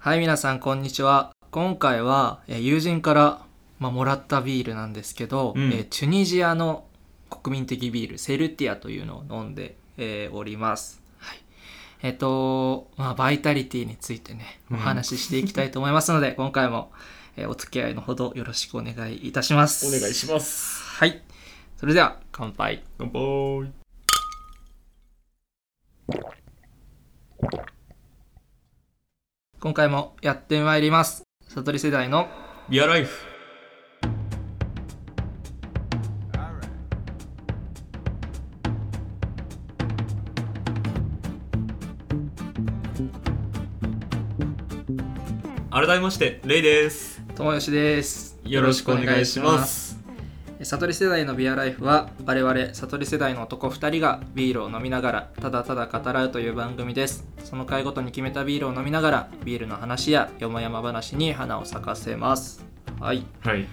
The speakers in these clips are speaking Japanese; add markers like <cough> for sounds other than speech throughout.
はい、皆さん、こんにちは。今回は、えー友人から、まあ、もらったビールなんですけど、うんえーチュニジアの国民的ビール、セルティアというのを飲んで、えーおります。はい。えっ、と、まあ、バイタリティについてね、おうん話ししていきたいと思いますので、<laughs> 今回も、えーお付き合いのほどよろしくお願いいたします。お願いします。はい。それでは、乾杯。乾杯。今回もやってまいります。悟り世代のビアライフ。改めまして、レイです。友吉です。よろしくお願いします。悟り世代のビアライフは我々悟り世代の男2人がビールを飲みながらただただ語らうという番組ですその回ごとに決めたビールを飲みながらビールの話やよもやま話に花を咲かせますはいはい。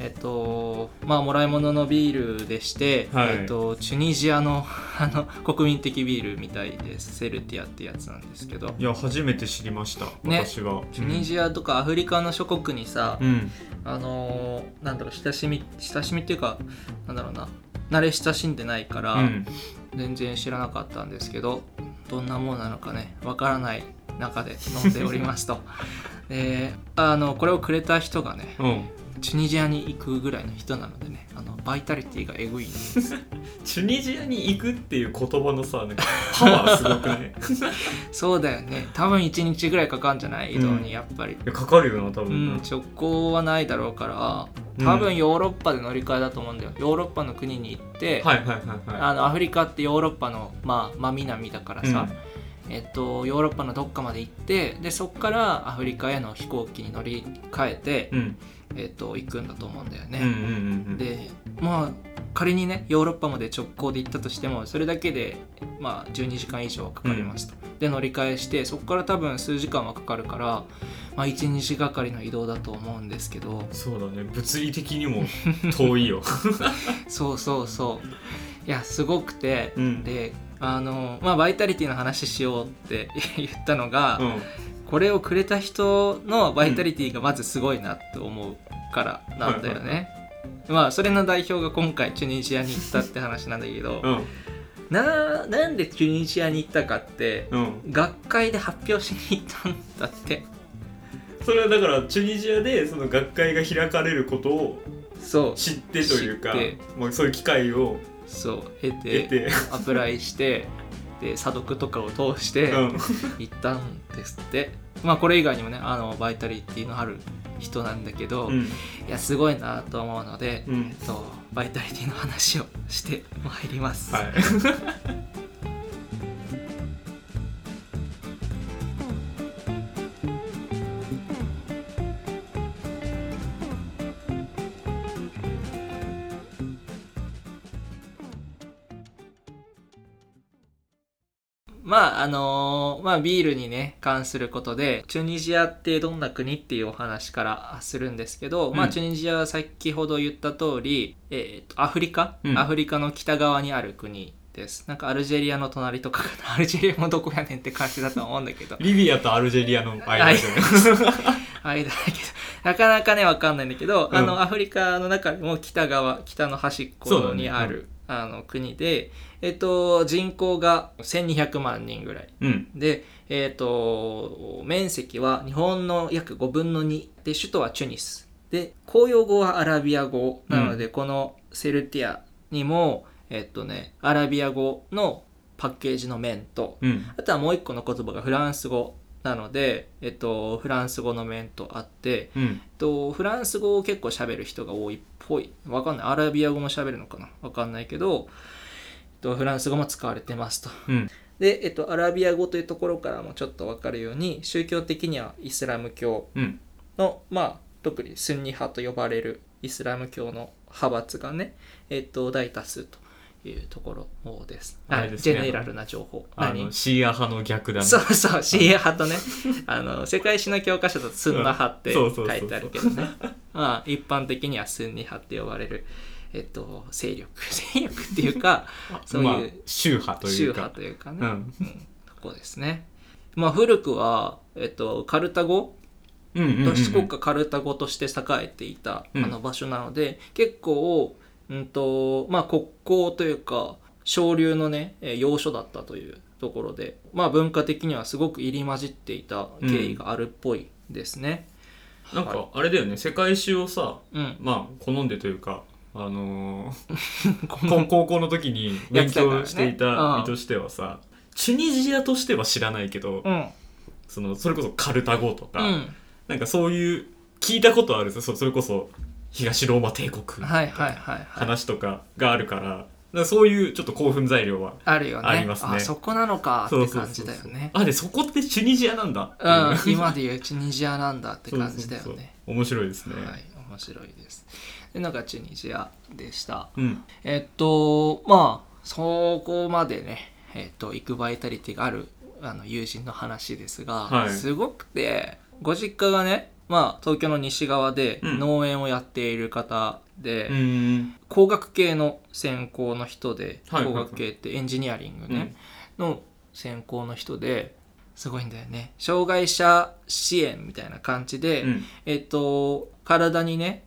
えっとまあもらい物のビールでして、はいえっとチュニジアの <laughs> あの国民的ビールみたいですセルティアってやつなんですけどいや、初めて知りました。ね私は。チュニジアとかアフリカの諸国にさ、うん。あのーなんだろう親しみ親しみっていうかなんだろうな慣れ親しんでないから、うん。全然知らなかったんですけどどんなものなのかねわからない中で飲んでおりますと <laughs> であのこれをくれた人がねうん。チュニジアに行くぐらいの人なのでねあのバイタリティがえぐいんで。す <laughs> チュニジアに行くっていう言葉のさ、なんかパワーすごくね。<laughs> そうだよね。多分1日ぐらいかかるんじゃない？移動うんにやっぱり、いや、かかるよな、多う分。ん、直行はないだろうからうん。多分ヨーロッパで乗り換えだと思うんだよ。ヨーロッパの国に行って、はいはいはいはあのアフリカってヨーロッパの、まあ、真南だからい。さ、えっと、ヨーロッパのどっかまで行ってでそこからアフリカへの飛行機に乗り換えて、うん。えっと、行くんだと思うんだようん。うんうんね。うん。でまあ仮にねヨーロッパまで直行で行ったとしてもそれだけで、まあ、12時間以上はかかりますと。で乗り換えしてそこから多分数時間はかかるから、まあ、1日がかりの移動だと思うんですけどそうだね物理的にも遠いよ <laughs> そうそうそういやすごくて、うんであのまあバイタリティの話しようって <laughs> 言ったのが、うんこれをくれた人のバイタリティがまずすごいなって思うからなんだよね。まあそれの代表が今回チュニジアに行ったって話なんだけど、うん。ななんでチュニジアに行ったかってうん。学会で発表しに行ったんだって。それはだからチュニジアでその学会が開かれることを知ってというか知って。まあ、そういう機会をそう。経て得て。アプライしてで査読とかを通してうん。行ったんですって、まあこれ以外にもねあのバイタリティのある人なんだけど、いうん。やすごいなと思うので、うん。えっと、バイタリティの話をしてまいります。はい <laughs> まああのーまあビールにね関することでチュニジアってどんな国っていうお話からするんですけど、まあうんチュニジアは先ほど言った通り、えーとアフリカ、うん。アフリカの北側にある国です。なんかアルジェリアの隣とかかな。<laughs> アルジェリアもどこやねんって感じだと思うんだけど。リビアとアルジェリアの間はいじゃない間だけど。なかなかねわかんないんだけど、うん。あのアフリカの中でも北側北の端っこにある、あの国で、えっと、人口が1200万人ぐらい。うん。で、えっと面積は日本の約5分の2で首都はチュニス。で公用語はアラビア語なので、このセルティアにもえっとねアラビア語のパッケージの面とうん。あとはもう一個の言葉がフランス語なので、えっと、フランス語の面とあって、うんえっと、フランス語を結構喋る人が多いっぽい。わかんない。アラビア語も喋るのかな？わかんないけど、えっと、フランス語も使われてますと。うんで、えっと、アラビア語というところからもちょっとわかるように、宗教的にはイスラム教うんの、まあ、特にスンニ派と呼ばれるイスラム教の派閥がね、えっと、大多数というところです。あれですね。ジェネラルな情報。あのシーア派の逆だね。そうそう、シーア派とね、<laughs> あの、世界史の教科書だとスンナ派って書いてあるけどね。<laughs> まあ、一般的にはスンニ派って呼ばれる、えっと、勢力。<laughs> 勢力っていうか、そういうまあ宗派というか。宗派というかね、うん。うんとこですね。まあ古くは、えっと、カルタゴ？うんうんうんうん。都市国家カルタゴとして栄えていた、うん。あの場所なので結構、うんとまあ、国交というか商流のねえー要所だったというところで、まあ、文化的にはすごく入り混じっていた経緯があるっぽいですね。なんかあれだよね。世界史をさうん、まあ好んでというかあのー <laughs> 高高校の時に勉強していた身としてはさ、チュニジアとしては知らないけど、うん。そのそれこそカルタゴとか、うん。なんかそういう聞いたことあるそそれこそ東ローマ帝国はいはいはいはい。話とかがあるからそういうちょっと興奮材料はあるよね。ありますね。あそこなのかって感じだよね。あでそこってチュニジアなんだ。っていううん今で言うチュニジアなんだって感じだよそうそうねそう。面白いですね、はい面白いです。でなんかチュニジアでした。うん。えっとまあそこまでねえっと行くバイタリティがあるあの友人の話ですが、はい。すごくてご実家がねまあ東京の西側でうん。農園をやっている方で、うーん工学系の専攻の人で、はい工学系ってエンジニアリングね、の専攻の人ですごいんだよね。障害者支援みたいな感じで、うん。えっと体にね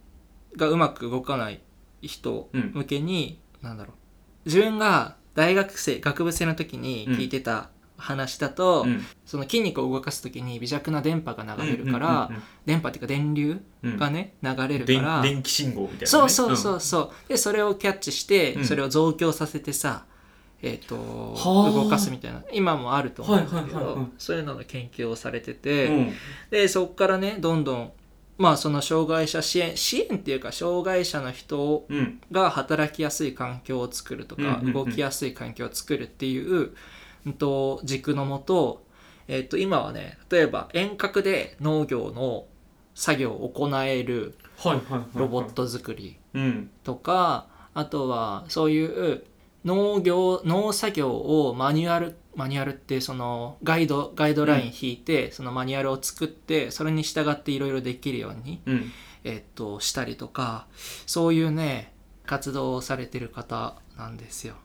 がうまく動かない人うん。向けに、なんだろう。自分が大学生学部生の時に聞いてた話だと、うん。その筋肉を動かす時に微弱な電波が流れるから、うんうん電波っていうか電流うん。うんがね、流れる電から電気信号みたいな、ね、そうそうそうそう、でそれをキャッチして、うん。それを増強させてさえっ、とはあ。動かすみたいな。今もあると思うんだけど、はいはいはいはい。そういうのの研究をされてうて、ん。でそこからねどんどんまあその障害者支援支援っていうか障害者の人うん。が働きやすい環境を作るとか、うんうんうん。動きやすい環境を作るっていう、うん、と軸のもと,、えっと今はね例えば遠隔で農業の作業を行えるロボット作りうん。とかあとはそういう農業農作業をマニュアルマニュアルってそのガイドガイドライン引いて、そのマニュアルを作ってそれに従っていろいろできるように、うん。えっとしたりとかそういうね活動をされてる方なんですよ。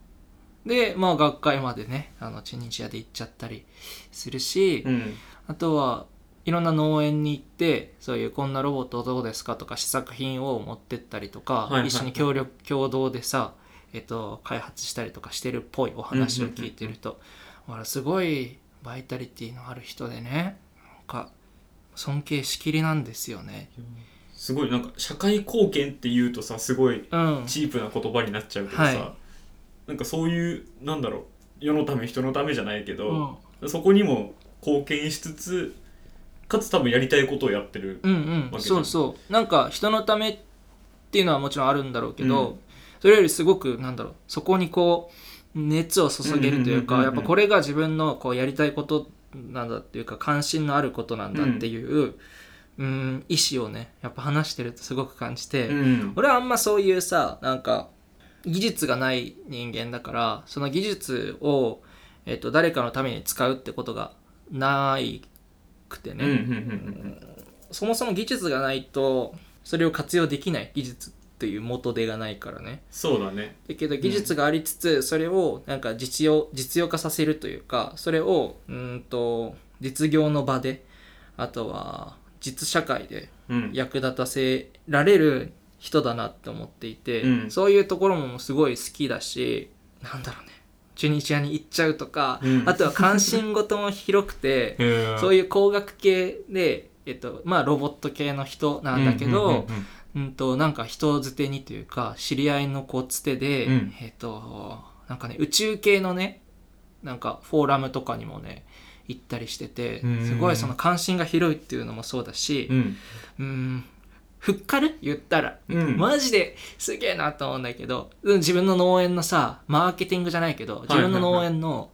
でまあ学会までねあのチュニジアで行っちゃったりするし、うん。あとはいろんな農園に行ってそういうこんなロボットどうですかとか試作品を持ってったりとか、はいはい一緒に協力共同でさ、えっと、開発したりとかしてるっぽいお話を聞いてると、ほらすごいバイタリティのある人でねなんか尊敬しきりなんですよね。すごいなんか社会貢献っていうとさすごいうん、チープな言葉になっちゃうけどさ、はいなんかそういうなんだろう世のため人のためじゃないけうど、ん。そこにも貢献しつつかつ多分やりたいことをやってる、うんうん。わけじゃん。そうそう。なんか人のためっていうのはもちろんあるんだろうけど、うん。それよりすごくなんだろう。そこにこう熱を注げるというかうんうんうんうん。やっぱこれが自分のこうやりたいことなんだっていうか関心のあることなんだっていう、うん、意思をねやっぱ話してるとすごく感じて、うん。俺はあんまそういうさなんか技術がない人間だからその技術を、えっと誰かのために使うってことがないくてね、うんそもそも技術がないとそれを活用できない技術っていう元手がないからね。そうだね。だけど技術がありつつそれをなんか実用実用化させるというかそれをうーんと実業の場であとは実社会でうん。役立たせられる人だなって思っていて、うん。そういうところもすごい好きだしなんだろうね。チュニジアに行っちゃうとか、うん。あとは関心事も広くて <laughs> そういいう工学系で、えっとまあ、ロボット系の人なんだけど、うんとなんか人づてにというか知り合いのこうつてで、うん。えっとなんかね宇宙系のねなんかフォーラムとかにもね行ったりしててうん。すごいその関心が広いっていうのもそうだしうん。うんふっかる？言ったら。うん。マジですげえなと思うんだけど、うん自分の農園のさ、マーケティングじゃないけど、自分の農園の、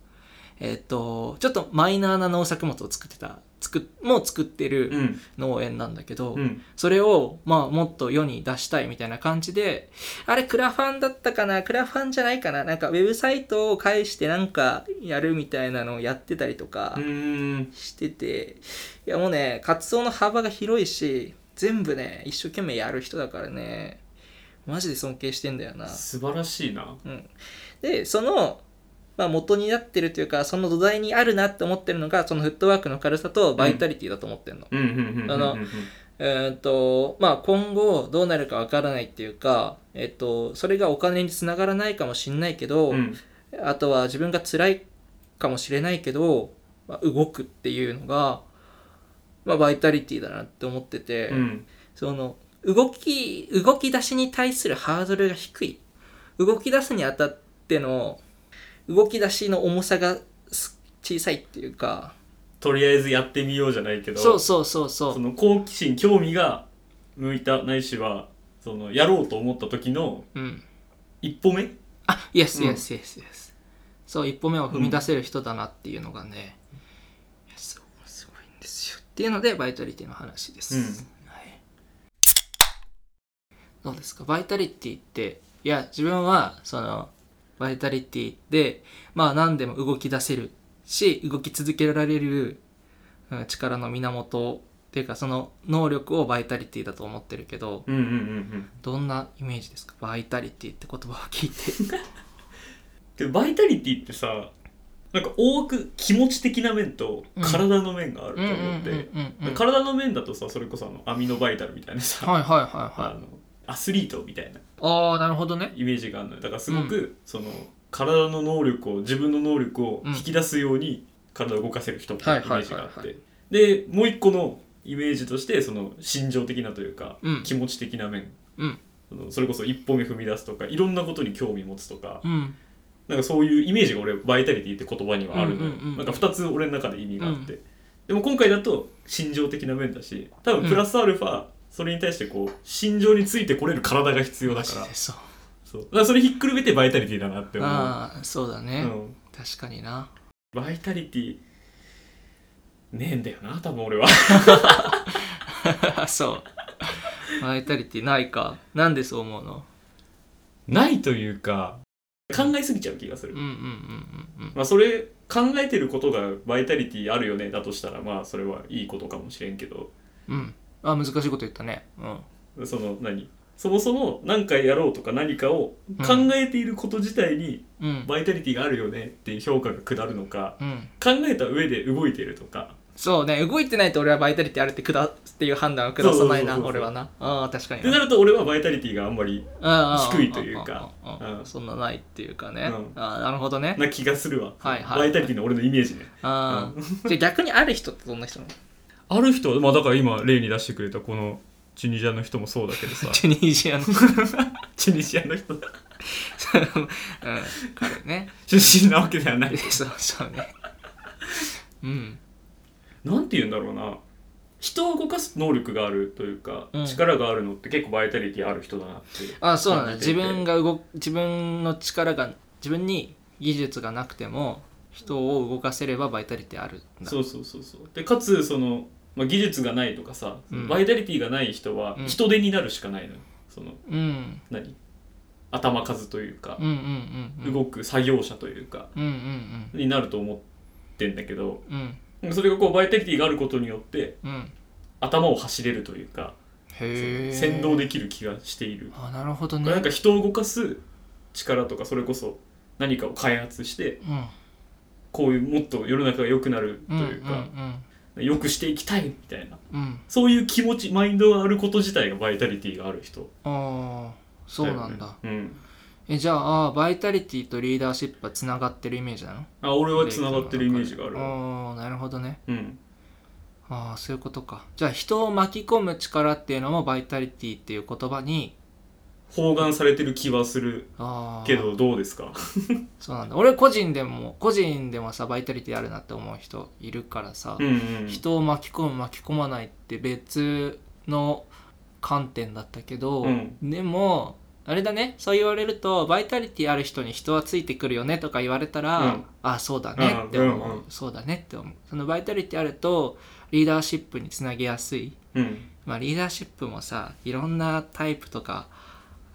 えっと、ちょっとマイナーな農作物を作ってた、作っ、もう作ってうるん。農園なんだけど、うん。それを、まあ、もっと世に出したいみたいな感じで、あれ、クラファンだったかな？クラファンじゃないかな？なんか、ウェブサイトを介してなんか、やるみたいなのをやってたりとかうん。してて、いや、もうね、活動の幅が広いし、全部ね、一生懸命やる人だからね、マジで尊敬してんだよな。素晴らしいな。うん、でそのまあ、元になってるというかその土台にあるなって思ってるのがそのフットワークの軽さとバイタリティだと思ってるの。うんうんうんうんうんあのえーっとまあ、今後どうなるかわからないっていうか、えっとそれがお金につながらないかもしれないけど、うん。あとは自分が辛いかもしれないけど、まあ、動くっていうのが、まあ、バイタリティだなって思ってて、うん。その動き動き出しに対するハードルが低い。動き出すにあたっての動き出しの重さがす小さいっていうかとりあえずやってみようじゃないけどそうそうそうそう。その好奇心興味が向いたないしはそのやろうと思った時のうん。一歩目？あイエスうん。イエスイエスイエスそう一歩目を踏み出せる人だなっていうのがね、いやすごいすごいんですよっていうのでバイタリティの話です、うん。はい、どうですか？バイタリティっていや自分はそのバイタリティでまあ何でも動き出せるし動き続けられるうん力の源っていうかその能力をバイタリティだと思ってるけどうんうんうんうん。どんなイメージですか？バイタリティって言葉を聞いて。<laughs> バイタリティってさなんか多く気持ち的な面と体の面があると思って。うんうん体の面だとさそれこそあのアミノバイタルみたいなさ、はいはいはいあはい。のアスリートみたいなああなるほどね。イメージがあるのよ。だからすごく、その体の能力を自分の能力を引き出すように体を動かせる人みたいなイメージがあって。でもう一個のイメージとしてその心情的なというか、うん。気持ち的な面。うん。そのそれこそ一歩目踏み出すとかいろんなことに興味持つとか、うんなんかそういうイメージが俺バイタリティって言葉にはあるのよ、うんうんうんなんか2つ俺の中で意味があって、でも今回だと心情的な面だし多分プラスアルファ、それに対してこう心情についてこれる体が必要だから。そう。そう。だからそれひっくるめてバイタリティだなって思う、ああそうだね、うん、確かにな。バイタリティねえんだよな多分俺は。<laughs> そう。バイタリティないか。なんでそう思うの？ないというか考えすぎちゃう気がする、うんうんうんうんまあそれ考えてることがバイタリティあるよねだとしたらまあそれはいいことかもしれんけど。うん。うんあ難しいこと言ったね。うん。その何？そもそも何かやろうとか何かを考えていること自体にうん。バイタリティがあるよねっていう評価が下るのかうん。考えた上で動いてるとかそうね動いてないと俺はバイタリティあるってくだっていう判断は下さないな俺はな。ああ確かにってなると俺はバイタリティがあんまり低いというか。そんなないっていうかね、うん。ああなるほどね。な気がするわ、はいはい。バイタリティの俺のイメージね。ああ、じゃあ逆にある人ってどんな人なの？ある人？まあだから今例に出してくれたこのチュニジアの人もそうだけどさ。<laughs> チュニジアの。<laughs> チュニジアの人。<laughs> うん。彼ね。出身なわけではない。そうそうね。うんなんて言うんだろうな。人を動かす能力があるというか、うん。力があるのって結構バイタリティある人だなってあそうなんだ感じていて。自分が動自分の力が自分に技術がなくても人を動かせればバイタリティあるんだ。そうそうそうそう。でかつその、まあ、技術がないとかさ、うん。バイタリティがない人はうん。人手になるしかないのよ。そのうん。何？頭数というかうんう、んうんうん。動く作業者というかうんうんになると思ってんだけどうんうんそれがこうバイタリティがあることによってうん。頭を走れるというかへえ先導できる気がしている。あなるほどね。なんか人を動かす力とかそれこそ何かを開発してうん。こういうもっと世の中が良くなるとうんいうか、良くしていきたいみたいな。うん。うんそういう気持ちマインドがあること自体がバイタリティがある人。ああそうなんだ、うんえじゃああバイタリティとリーダーシップはつながってるイメージなの？あ俺はつながってるイメージがあるわ。ああなるほどね。うん。ああそういうことか。じゃあ人を巻き込む力っていうのもバイタリティっていう言葉に包含されてる気はするけどどうですか？<laughs> そうなんだ。俺個人でも個人でもさバイタリティあるなって思う人いるからさ、うんうん。人を巻き込む巻き込まないって別の観点だったけど、うん。でもあれだね。そう言われるとバイタリティある人に人はついてくるよねとか言われたら、うん。あそうだねって思う、うんうんうん。そうだねって思う。そのバイタリティあるとリーダーシップにつなげやすい。うん。まあリーダーシップもさいろんなタイプとか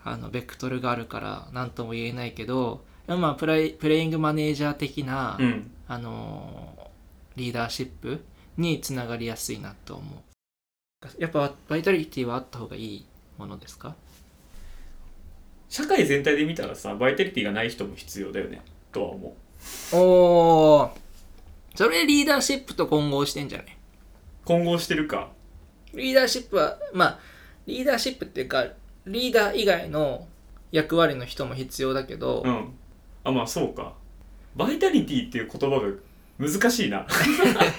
あのベクトルがあるから何とも言えないけどまあプレイプレイングマネージャー的な、うん。あのーリーダーシップにつながりやすいなと思う。やっぱバイタリティはあった方がいいものですか？社会全体で見たらさバイタリティがない人も必要だよね。とは思おー。それリーダーシップと混合してんじゃない混合してるか。リーダーシップはまあリーダーシップっていうかリーダー以外の役割の人も必要だけど、うん。あまあそうか。バイタリティっていう言葉が難しいな。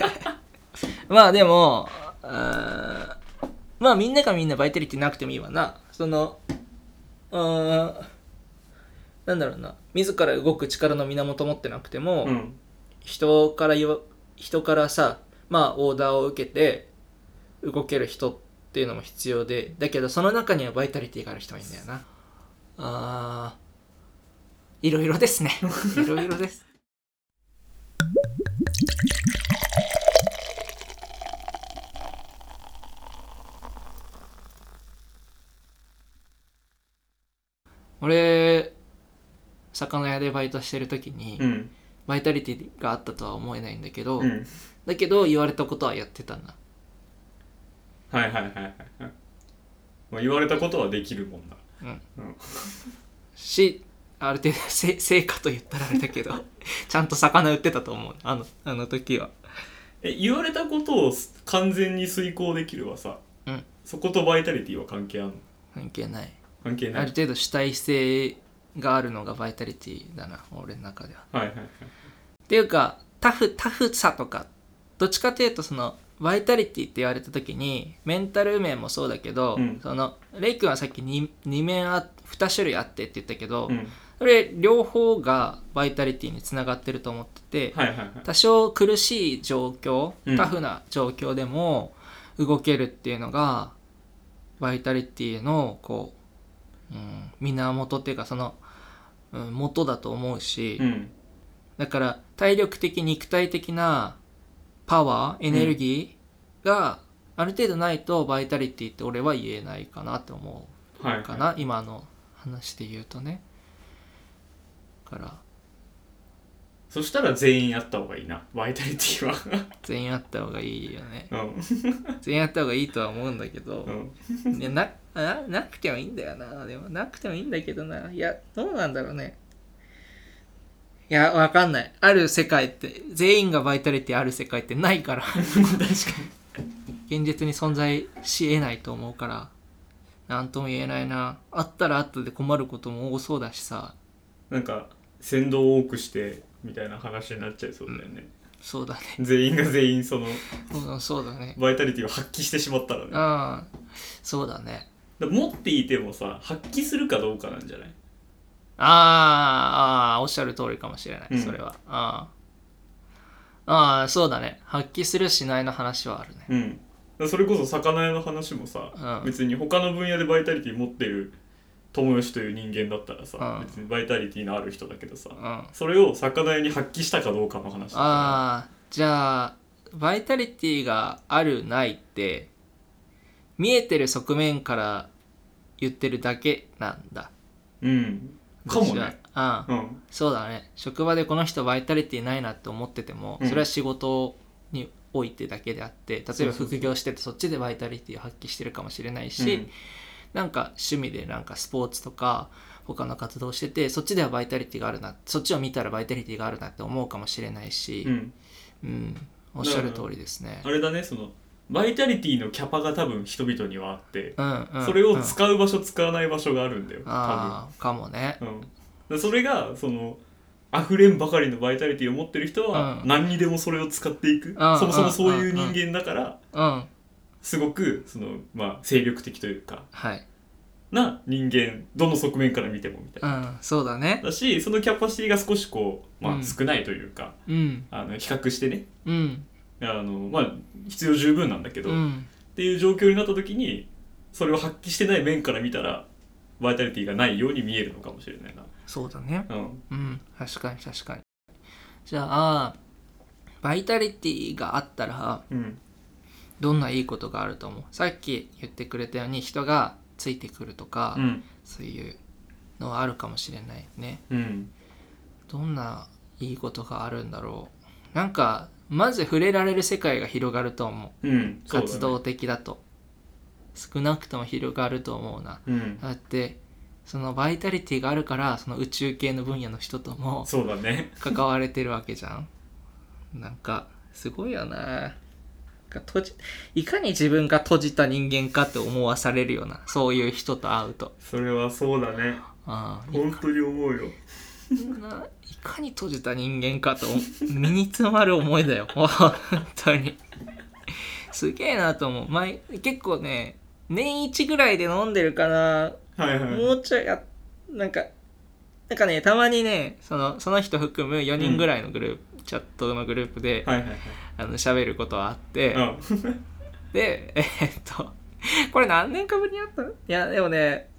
<laughs> まあでもまあみんながみんなバイタリティなくてもいいわな。そのなんだろうな。自ら動く力の源持ってなくても、うん。人から人からさまあオーダーを受けて動ける人っていうのも必要でだけどその中にはバイタリティがある人がいいんだよなあーいろいろですね。<laughs> いろいろです俺魚屋でバイトしてる時に、うん。バイタリティがあったとは思えないんだけど、うん。だけど言われたことはやってたんだはいはいはいはいはい。まあ言われたことはできるもんだ。しある程度せ成果と言ったらあれだけど <laughs> ちゃんと魚売ってたと思う。あのあの時は。え言われたことを完全に遂行できるはさ、うん。そことバイタリティは関係あんの？関係ない関係ない。ある程度主体性があるのがバイタリティだな俺の中では。はいはいはい。っていうかタフタフさとかどっちかというとそのバイタリティって言われた時にメンタル面もそうだけど、うん。そのレイ君はさっき 2, 二面あ2種類あってって言ったけど、うん。それ両方がバイタリティにつながってると思ってて、はいはいはい。多少苦しい状況うん。タフな状況でも動けるっていうのがバイタリティのこう、うん、源っていうかその、うん、元だと思うし、うん。だから体力的肉体的なパワーエネルギーがある程度ないとバイタリティって俺は言えないかなと思はいうかな、今の話で言うとね。だから。そしたら全員やった方がいいなバイタリティは。全員あった方がいいよね。うん。全員あった方がいいとは思うんだけど。う、ん。ね、なななくてもいいんだよな。でもなくてもいいんだけどな。いやどうなんだろうね。いやわかんない。ある世界って全員がバイタリティある世界ってないから。<laughs> 確か現実に存在し得ないと思うから。なんとも言えないな。あったらあったで困ることも多そうだしさ。になんか先導を多くしてみたいな話になっちゃいそうだよね、そうだね。全員が全員そのうんそうだね。バイタリティを発揮してしまったらね。ああそうだね。ら持っていてもさ発揮するかどうかなんじゃない？あーあーおっしゃる通りかもしれない、うん。それは。ああああそうだね。発揮するしないの話はあるね。うん。だからそれこそ魚屋の話もさ、うん。別に他の分野でバイタリティ持ってる友吉という人間だったらさ、うん。別にバイタリティのある人だけどさ、うん。あそれを魚屋に発揮したかどうかの話だかあじゃあバイタリティがあるないって見えてる側面から言ってるだけなんだ。らうん。かもね。ああ。うん。そうだね。職場でこの人バイタリティないなって思ってても、うん。それは仕事においてだけであって例えば副業しててそっちでバイタリティを発揮してるかもしれないし、うん。なんか趣味でなんかスポーツとか他の活動しててそっちではバイタリティがあるなそっちを見たらバイタリティがあるなって思うかもしれないしう、ん。うん。おっしゃる通りですね。あ。れだねそのバイタリティのキャパが多分人々にはあって、うんうん、それをうん使う場所使わない場所があるんだよ多ああかもね。分、うん、だからそれがその溢れんばかりのバイタリティを持ってる人はうん。何にでもそれを使っていく、んそもそもそういう人間だからうん。すごくその、まあ、精力的というかはい。な人間どの側面から見てもみたいな。うんそうだね。だしそのキャパシティが少しこう、まあ、うん。少ないというか、うん。あの比較してね。うんあの、まあ、必要十分なんだけど、っうんていう状況になった時にそれを発揮してない面から見たらバイタリティがないように見えるのかもしれないな。そうだね。うんうん確かに確かに。じゃあバイタリティがあったらうんどんないいことがあると思う？さっき言ってくれたように人がついてくるとか、うんそういうのはあるかもしれないね。うんどんないいことがあるんだろう？なんかまず触れられる世界が広がると思う。うんそうだね活動的だと。少なくとも広がると思うな。うん。だってそのバイタリティがあるからその宇宙系の分野の人ともそうだね。関われてるわけじゃん。なんかすごいよな。閉じいかに自分が閉じた人間かって思わされるようなそういう人と会うと。それはそうだね。ああい本当に思うよ。ないかに閉じた人間かと身につまる思いだよ。<laughs> 本当に。すげえなと思う。前結構ね年一ぐらいで飲んでるかな。はいはい。もうちょいやなんかなんかねたまにねそのその人含む4人ぐらいのグループ、チャットのグループで、はいはいはい。あの喋ることはあって、うん。でえーっとこれ何年かぶりにあったいやでもね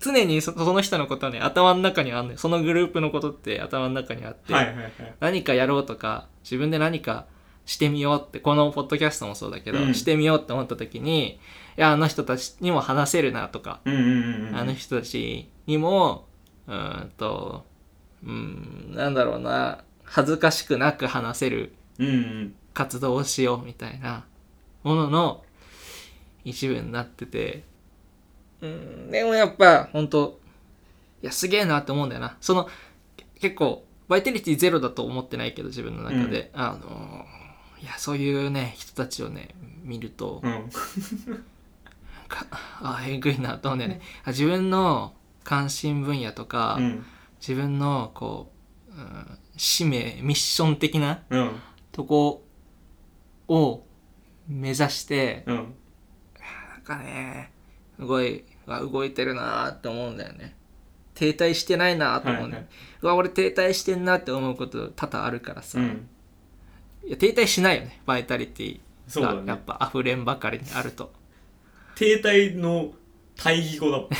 常にそその人のことはね頭の中にあんのよ。そのグループのことって頭の中にあって、はいはいはい。何かやろうとか自分で何かしてみようってこのポッドキャストもそうだけど、うん。してみようって思った時にいやあの人たちにも話せるなとか、うんうんうんうん。あの人たちにもうーんとうんなんだろうな恥ずかしくなく話せる活動をしようみたいなものの一部になっててうん。でもやっぱ本当いやすげえなって思うんだよな。そのけ結構バイタリティゼロだと思ってないけど自分の中で、あのいやそういうね人たちをね見ると、うん。なんかあえぐいなと思うんだよね、あ自分の関心分野とか、うん。自分のこう、うん使命ミッション的なうん。とこを目指してうん。なんかねすごいあ動いてるなーって思うんだよね。停滞してないなーと思うんだよ、はいはうわ俺停滞してんなって思うこと多々あるからさ、うん。いや停滞しないよね。バイタリティがやっぱ溢れんばかりにあると。停滞の対義語だもん。<laughs>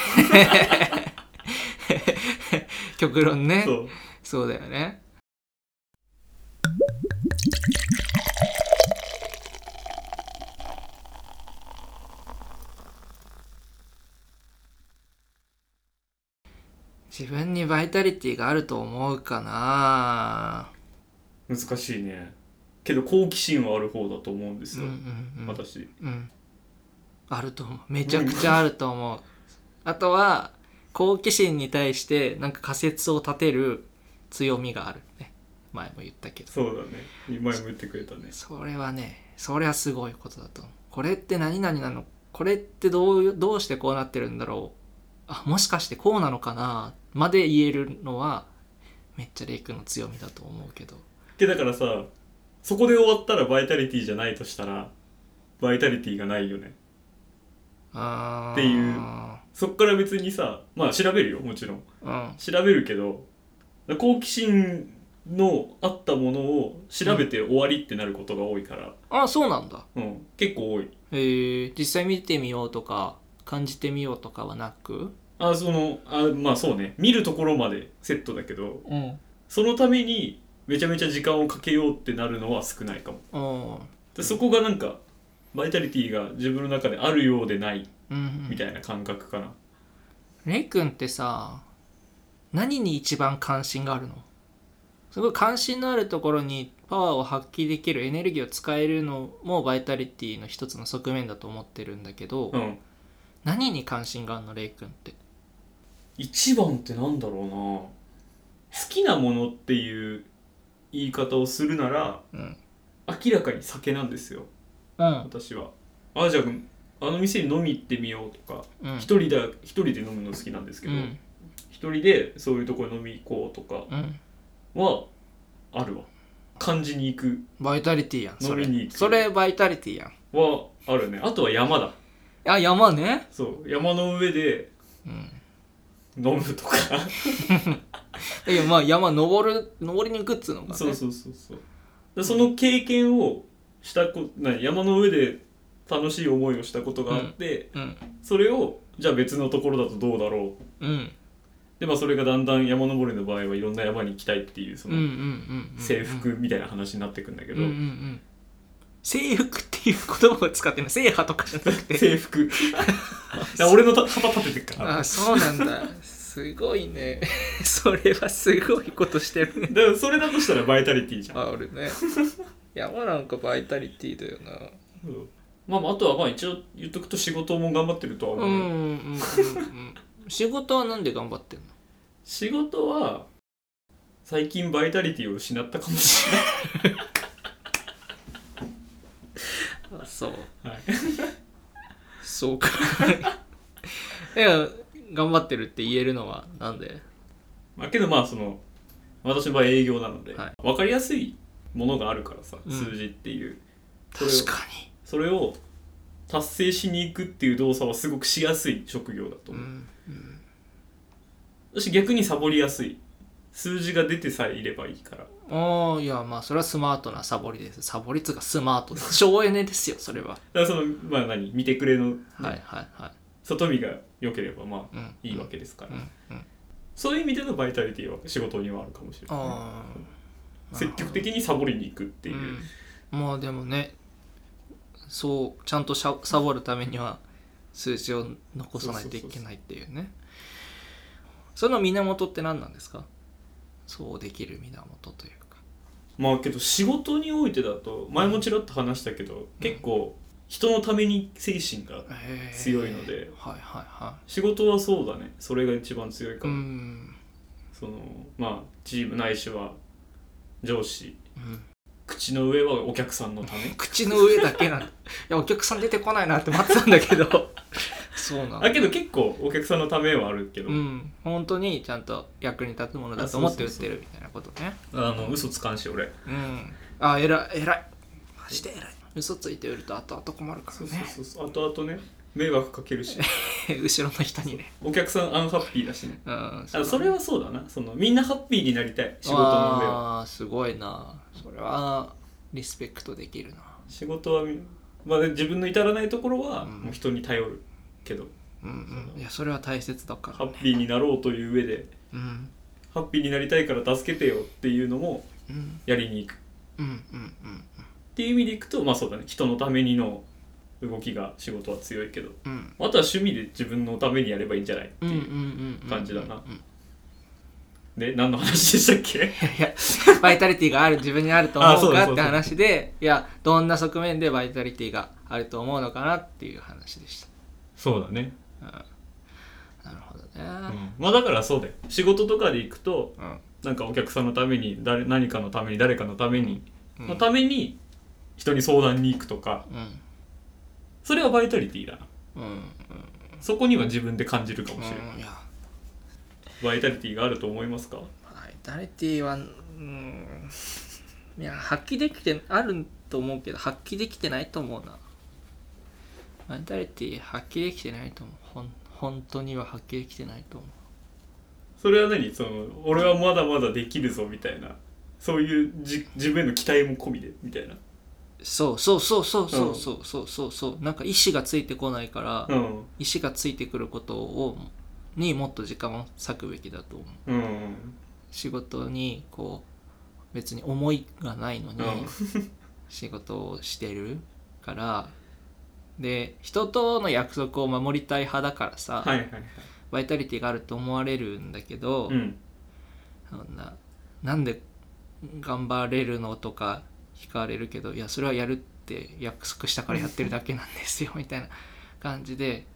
極論ね。そう。そうだよね自分にバイタリティがあると思うかな。難しいね。けど好奇心はある方だと思うんですうんよ、うんうん。私。うん。あると思う。めちゃくちゃあると思う。あとは好奇心に対してなんか仮説を立てる強みがある。ね。前も言ったけど。そうだね。前も言ってくれたね。それはねそれはすごいことだと思う。これって何々なの？これってどうどうしてこうなってるんだろう？あもしかしてこうなのかなまで言えるのはめっちゃレイ君の強みだと思うけど。でだからさそこで終わったらバイタリティじゃないとしたらバイタリティがないよね。あー。っていう。そっから別にさまあ調べるよもちろん。うん。調べるけど好奇心のあったものを調べて終わりってなることが多いから、あそうなんだ。うん、結構多い。えー、実際見てみようとか感じてみようとかはなく？あそのあまあそうね。見るところまでセットだけどうん。そのためにめちゃめちゃ時間をかけようってなるのは少ないかも。うん。でそこがなんかバイタリティが自分の中であるようでないうんみたいな感覚かな、レイ君ってさ何に一番関心があるの？すごい関心のあるところにパワーを発揮できるエネルギーを使えるのもバイタリティの一つの側面だと思ってるんだけど、うん。何に関心があるの？レイ君って一番ってなんだろうな。好きなものっていう言い方をするならうん。明らかに酒なんですよ。うん。私は。あじゃああの店に飲み行ってみようとかうん。一人で一人で飲むの好きなんですけどうん。一人でそういうところ飲み行こうとかうん。はあるわ。感じに行く。バイタリティやんそれ。飲みに行く。それバイタリティやん。はあるね。あとは山だ。あ山ね。そう。山の上でうん飲むとか。<laughs> いやまあ山登る登りに行くっつうのがね。そうそうそうそう。でその経験をしたこ何山の上で楽しい思いをしたことがあって、うんそれをじゃあ別のところだとどうだろう。うん。でまあそれがだんだん山登りの場合はいろんな山に行きたいっていうそうんうんうのんうん。制服みたいな話になってくんだけど、うんうんうん制服っていう言葉を使ってるの制覇とかじゃなくて。制服。<laughs> 俺のた旗立ててっから。あそうなんだ。すごいね。<laughs> それはすごいことしてるね。だからそれだとしたらバイタリティじゃん。あるね。山なんかバイタリティだよな。う。んまあまああとはまあ一応言っとくと仕事も頑張ってるとは思う、うんうんうんうん。仕事はなんで頑張ってんの？仕事は最近バイタリティを失ったかもしれない <laughs> あそう。はい。そうか。いや頑張ってるって言えるのはなんで？まあけどまあその私の場合営業なので、はい。分かりやすいものがあるからさ、うん。数字っていう。それを確かそれを達成しに行くっていう動作はすごくしやすい職業だとにう。思う、ん。私逆にサボりやすい数字が出てさえいればいいから。ああいやまあそれはスマートなサボりです。サボりつがスマートです。省エネですよそれは。だからそのまあ何？見てくれの、ね。はいはいはい。外見が良ければまあうんいいわけですから、うんうん。そういう意味でのバイタリティは仕事にはあるかもしれない、積極的にサボりに行くっていう、うん、まあでもねそうちゃんとしゃサボるためには数字を残さないといけないっていうね。その源って何なんですか？そうできる源というか。まあけど仕事においてだと前もちらっと話したけど、結構人のために精神が強いので。はいはいは仕事はそうだね。それが一番強いかいも、ん。そのまあチームないしは上司。うん。口の上はお客さんのため。<laughs> 口の上だけなんだ。いやお客さん出てこないなって待ってたんだけどそうなんだ。だけど結構お客さんのためはあるけど、うん。本当にちゃんと役に立つものだと思って売ってるみたいなことね。あの嘘つかんし俺。うん。あ偉い偉い。マジで偉い。嘘ついて売ると後々困るかそうらねそうそう。後々ね迷惑かけるし。<laughs> 後ろの人にね。お客さんアンハッピーだしね。うんあそれはそうだな。そのみんなハッピーになりたい。仕事の上は。ああーすごいな。それはリスペクトできるな。仕事はみ、まあ、自分の至らないところはうん。もう人に頼るけど、うんうん。いやそれは大切だからね。ハッピーになろうという上で。うん。ハッピーになりたいから助けてよっていうのもうん。やりに行く。うんうんうんっていう意味でいくとまあそうだね。人のためにの動きが仕事は強いけど。うん。あとは趣味で自分のためにやればいいんじゃないってうんうんいう、うんうん。感じだな。うんで何の話でしたっけ？いやバイタリティがある自分にあるとあ思そうかって話でいやどんな側面でバイタリティがあると思うのかなっていう話でした、そうだね、うん、なるほどうん。ねまあだからそうだよ。仕事とかで行くとうん。なんかお客さんのために誰何かのために誰かのために、うん。のために人に相談に行くとか。うん。それはバイタリティだな。うん。うん。そこには自分で感じるかもしれない、うん。いや。バイタリティがあると思いますか？バイタリティはうん。いや発揮できてあると思うけど発揮できてないと思うなバイタリティ発揮できてないと思う。ほん本当には発揮できてないと思う。それは何？その俺はまだまだできるぞみたいな。そういうじ自分への期待も込みでみたいな。そうそうそうそうそうそうそうそうそう。なんか意志がついてこないから、うん。意志がついてくることをにもっと時間を割くべきだと思う。うん。仕事にこう別に思いがないのにうん。仕事をしてるからで人との約束を守りたい派だからさ、はいはいはい。バイタリティがあると思われるんだけど、うん。そんななんで頑張れるのとか聞かれるけどいやそれはやるって約束したからやってるだけなんですよみたいな感じで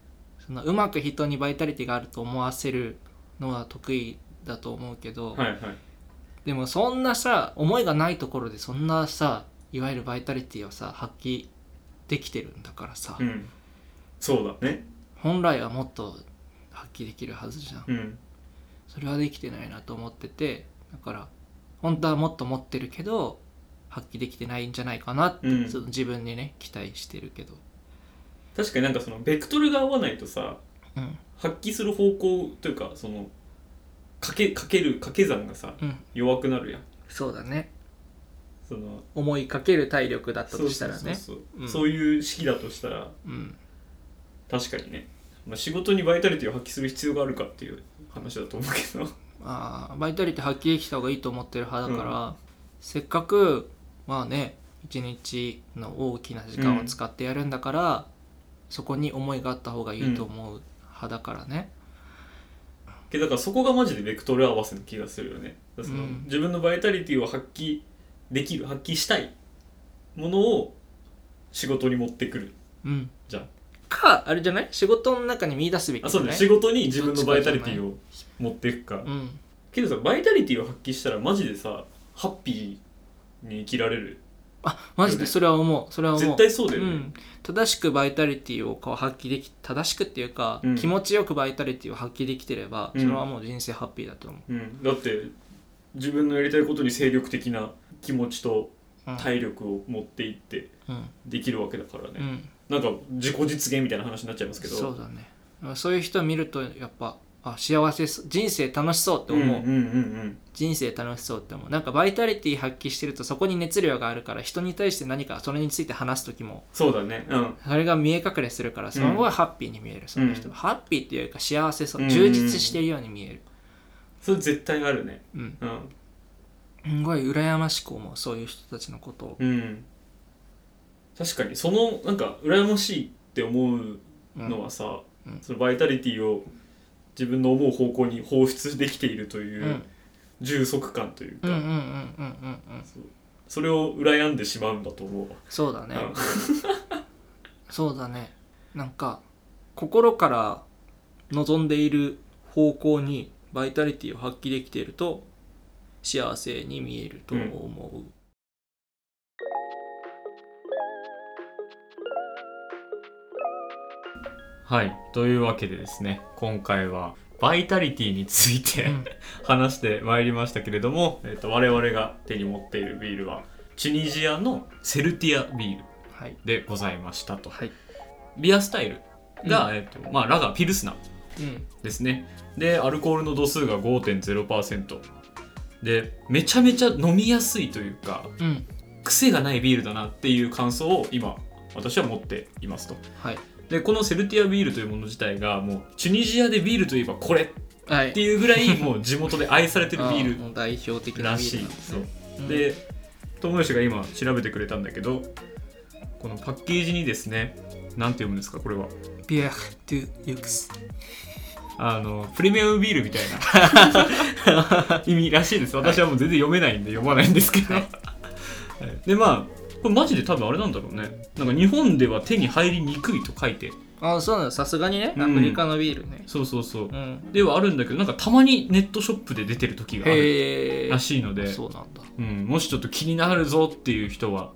そのうまく人にバイタリティがあると思わせるのは得意だと思うけど、はいはい。でもそんなさ思いがないところでそんなさいわゆるバイタリティをさ発揮できてるんだからさ、うん。そうだね。本来はもっと発揮できるはずじゃん。うん。それはできてないなと思っててだから本当はもっと持ってるけど発揮できてないんじゃないかなって、うん。その自分にね期待してるけど。確かになんかそのベクトルが合わないとさうん。発揮する方向というかそのかけかける掛け算がさうん。弱くなるやん。そうだねその思いかける体力だったとしたらね。そうそうそうそう。うん。そういう式だとしたらうん。確かにね、まあ、仕事にバイタリティを発揮する必要があるかっていう話だと思うけど。<laughs> あーバイタリティ発揮できた方がいいと思ってる派だから、せっかくまあね一日の大きな時間を使ってやるんだから、そこに思いがあった方がいいと思う派だからね、けどだからそこがマジでベクトル合わせの気がするよね。その、うん。自分のバイタリティを発揮できる発揮したいものを仕事に持ってくる。うん。じゃん。かあれじゃない？仕事の中に見出すべきあそうだね。仕事に自分のバイタリティを持っていくか。うん。けどさバイタリティを発揮したらマジでさハッピーに生きられる。あマジで？それは思う。それは思う。絶対そうだよね、うん、正しくバイタリティをこう発揮でき正しくっていうか、うん。気持ちよくバイタリティを発揮できてれば、うん。それはもう人生ハッピーだと思うん、だって自分のやりたいことに精力的な気持ちと体力を持っていってうん。できるわけだからね、うん。なんか自己実現みたいな話になっちゃいますけど。そうだね。そういう人を見るとやっぱあ幸せ人生楽しそうって思う、人生楽しそうって思う。なんかバイタリティ発揮してるとそこに熱量があるから人に対して何かそれについて話す時もそうだね。うん。それが見え隠れするからすごいハッピーに見える、その人。はハッピーっていうか幸せそう。うん充実してるように見える。それ絶対あるね。うん。うんすごい羨ましく思うそういう人たちのことを、うん。確かにそのなんか羨ましいって思ううんのはさ、うん。そのバイタリティを自分の思う方向に放出できているといううん。充足感というか、それを羨んでしまうんだと思うわ。そうだね。うん。<laughs> そうだね。なんか心から望んでいる方向にバイタリティを発揮できていると幸せに見えると思う、はい。というわけでですね今回はバイタリティについて、うん。<laughs> 話してまいりましたけれども、えー、と我々が手に持っているビールはチュニジアのセルティアビールはい。でございましたと。はい。ビアスタイルが、うえーとまあ、ラガーピルスナーうん。ですね。でアルコールの度数が5.0%でめちゃめちゃ飲みやすいというかうん。癖がないビールだなっていう感想を今私は持っていますと。はい。でこのセルティアビールというもの自体がもうチュニジアでビールといえばこれはいっていうぐらいもう地元で愛されてるビ <laughs> あール代表的らしいールなんですそうで友吉が今調べてくれたんだけどこのパッケージにですねなんて読むんですかこれは。ビアトゥユクスあのプレミアムビールみたいな。<laughs> 意味らしいです。私はもう全然読めないんで読まないんですけど、はい。でまあこれマジで多分あれなんだろうね。なんか日本では手に入りにくいと書いて。あそうなの。さすがにね。うん。アフリカのビールね。そうそうそう。うん。ではあるんだけどなんかたまにネットショップで出てる時があるらしいので、そうなんだ。うん、もしちょっと気になるぞっていう人は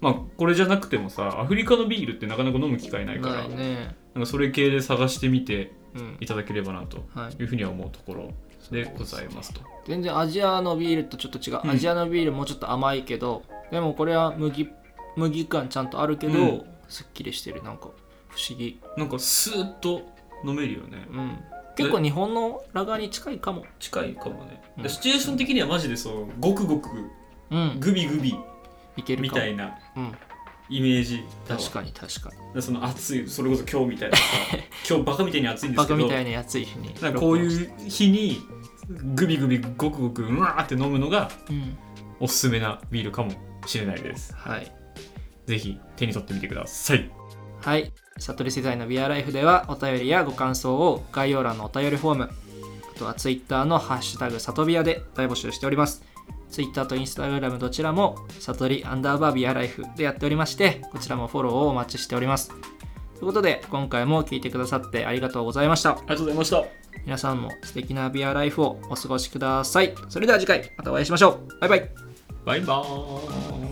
まあこれじゃなくてもさアフリカのビールってなかなか飲む機会ないから。ね。なんかそれ系で探してみてうんいただければなとはい。いうふうには思うところでございますと。全然アジアのビールとちょっと違う、うん。アジアのビールもうちょっと甘いけどでもこれは麦麦感ちゃんとあるけど、うん。すっきりしてる。なんか不思議。なんかスーッと飲めるよね。うん。結構日本のラガーに近いかも。近いかもね。うん。でシチュエーション的にはマジでそうごくごくうん。グビグビいけるみたいな。うんイメージ。確かに確かに。でその暑いそれこそ今日みたいな。さ <laughs> 今日バカみたいに暑いんですけど。バカみたいな暑い日にこういう日にグビグビごくごくうわーって飲むのがうん。おすすめなビールかもしれないです。はい。ぜひ手に取ってみてください。はい。悟り世代のビアライフではお便りやご感想を概要欄のお便りフォームあとはツイッターのハッシュタグサトビアで大募集しておりますツイッターとインスタグラムどちらも悟りアンダーバービアライフでやっておりましてこちらもフォローをお待ちしております。ということで今回も聞いてくださってありがとうございました。ありがとうございました。皆さんも素敵なビアライフをお過ごしください。それでは次回またお会いしましょう。バイバイ。バイバーイ。